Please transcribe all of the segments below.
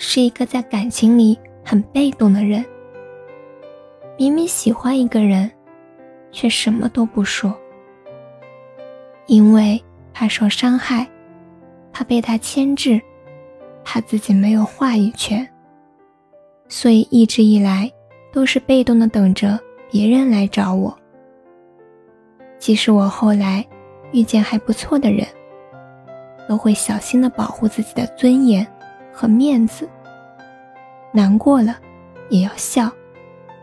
是一个在感情里很被动的人，明明喜欢一个人，却什么都不说，因为怕受伤害，怕被他牵制，怕自己没有话语权，所以一直以来都是被动的等着别人来找我。即使我后来遇见还不错的人，都会小心的保护自己的尊严。和面子，难过了也要笑，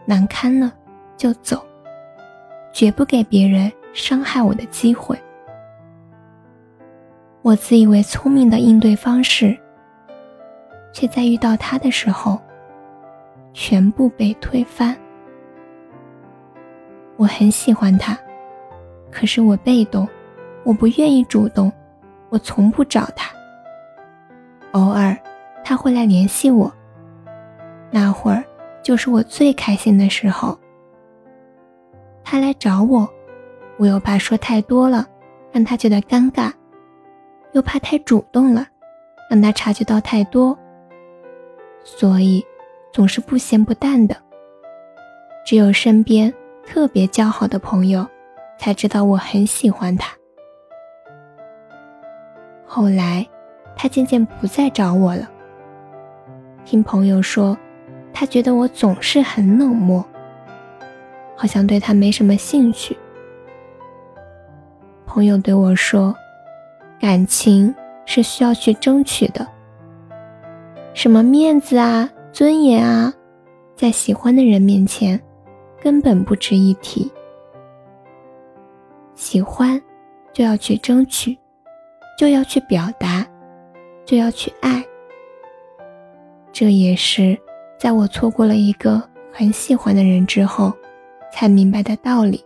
难堪了就走，绝不给别人伤害我的机会。我自以为聪明的应对方式，却在遇到他的时候，全部被推翻。我很喜欢他，可是我被动，我不愿意主动，我从不找他，偶尔。他会来联系我，那会儿就是我最开心的时候。他来找我，我又怕说太多了，让他觉得尴尬，又怕太主动了，让他察觉到太多，所以总是不咸不淡的。只有身边特别交好的朋友，才知道我很喜欢他。后来，他渐渐不再找我了。听朋友说，他觉得我总是很冷漠，好像对他没什么兴趣。朋友对我说：“感情是需要去争取的，什么面子啊、尊严啊，在喜欢的人面前根本不值一提。喜欢就要去争取，就要去表达，就要去爱。”这也是在我错过了一个很喜欢的人之后，才明白的道理。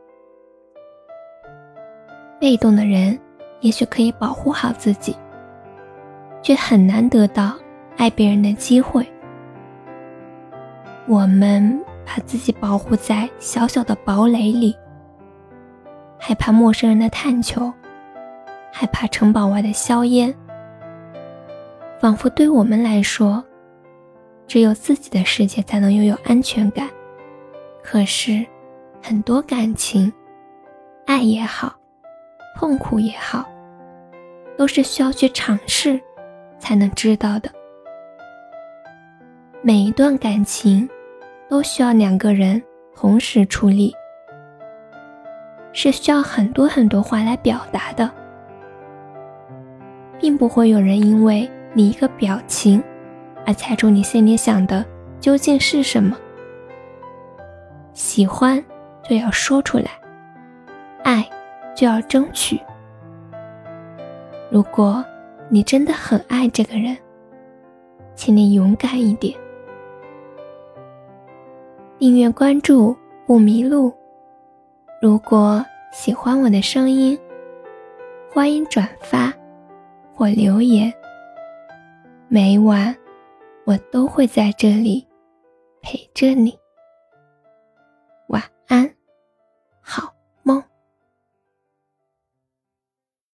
被动的人也许可以保护好自己，却很难得到爱别人的机会。我们把自己保护在小小的堡垒里，害怕陌生人的探求，害怕城堡外的硝烟，仿佛对我们来说。只有自己的世界才能拥有安全感。可是，很多感情，爱也好，痛苦也好，都是需要去尝试才能知道的。每一段感情，都需要两个人同时处理，是需要很多很多话来表达的，并不会有人因为你一个表情。而猜出你心里想的究竟是什么？喜欢就要说出来，爱就要争取。如果你真的很爱这个人，请你勇敢一点。订阅关注不迷路。如果喜欢我的声音，欢迎转发或留言。每晚。我都会在这里陪着你。晚安好。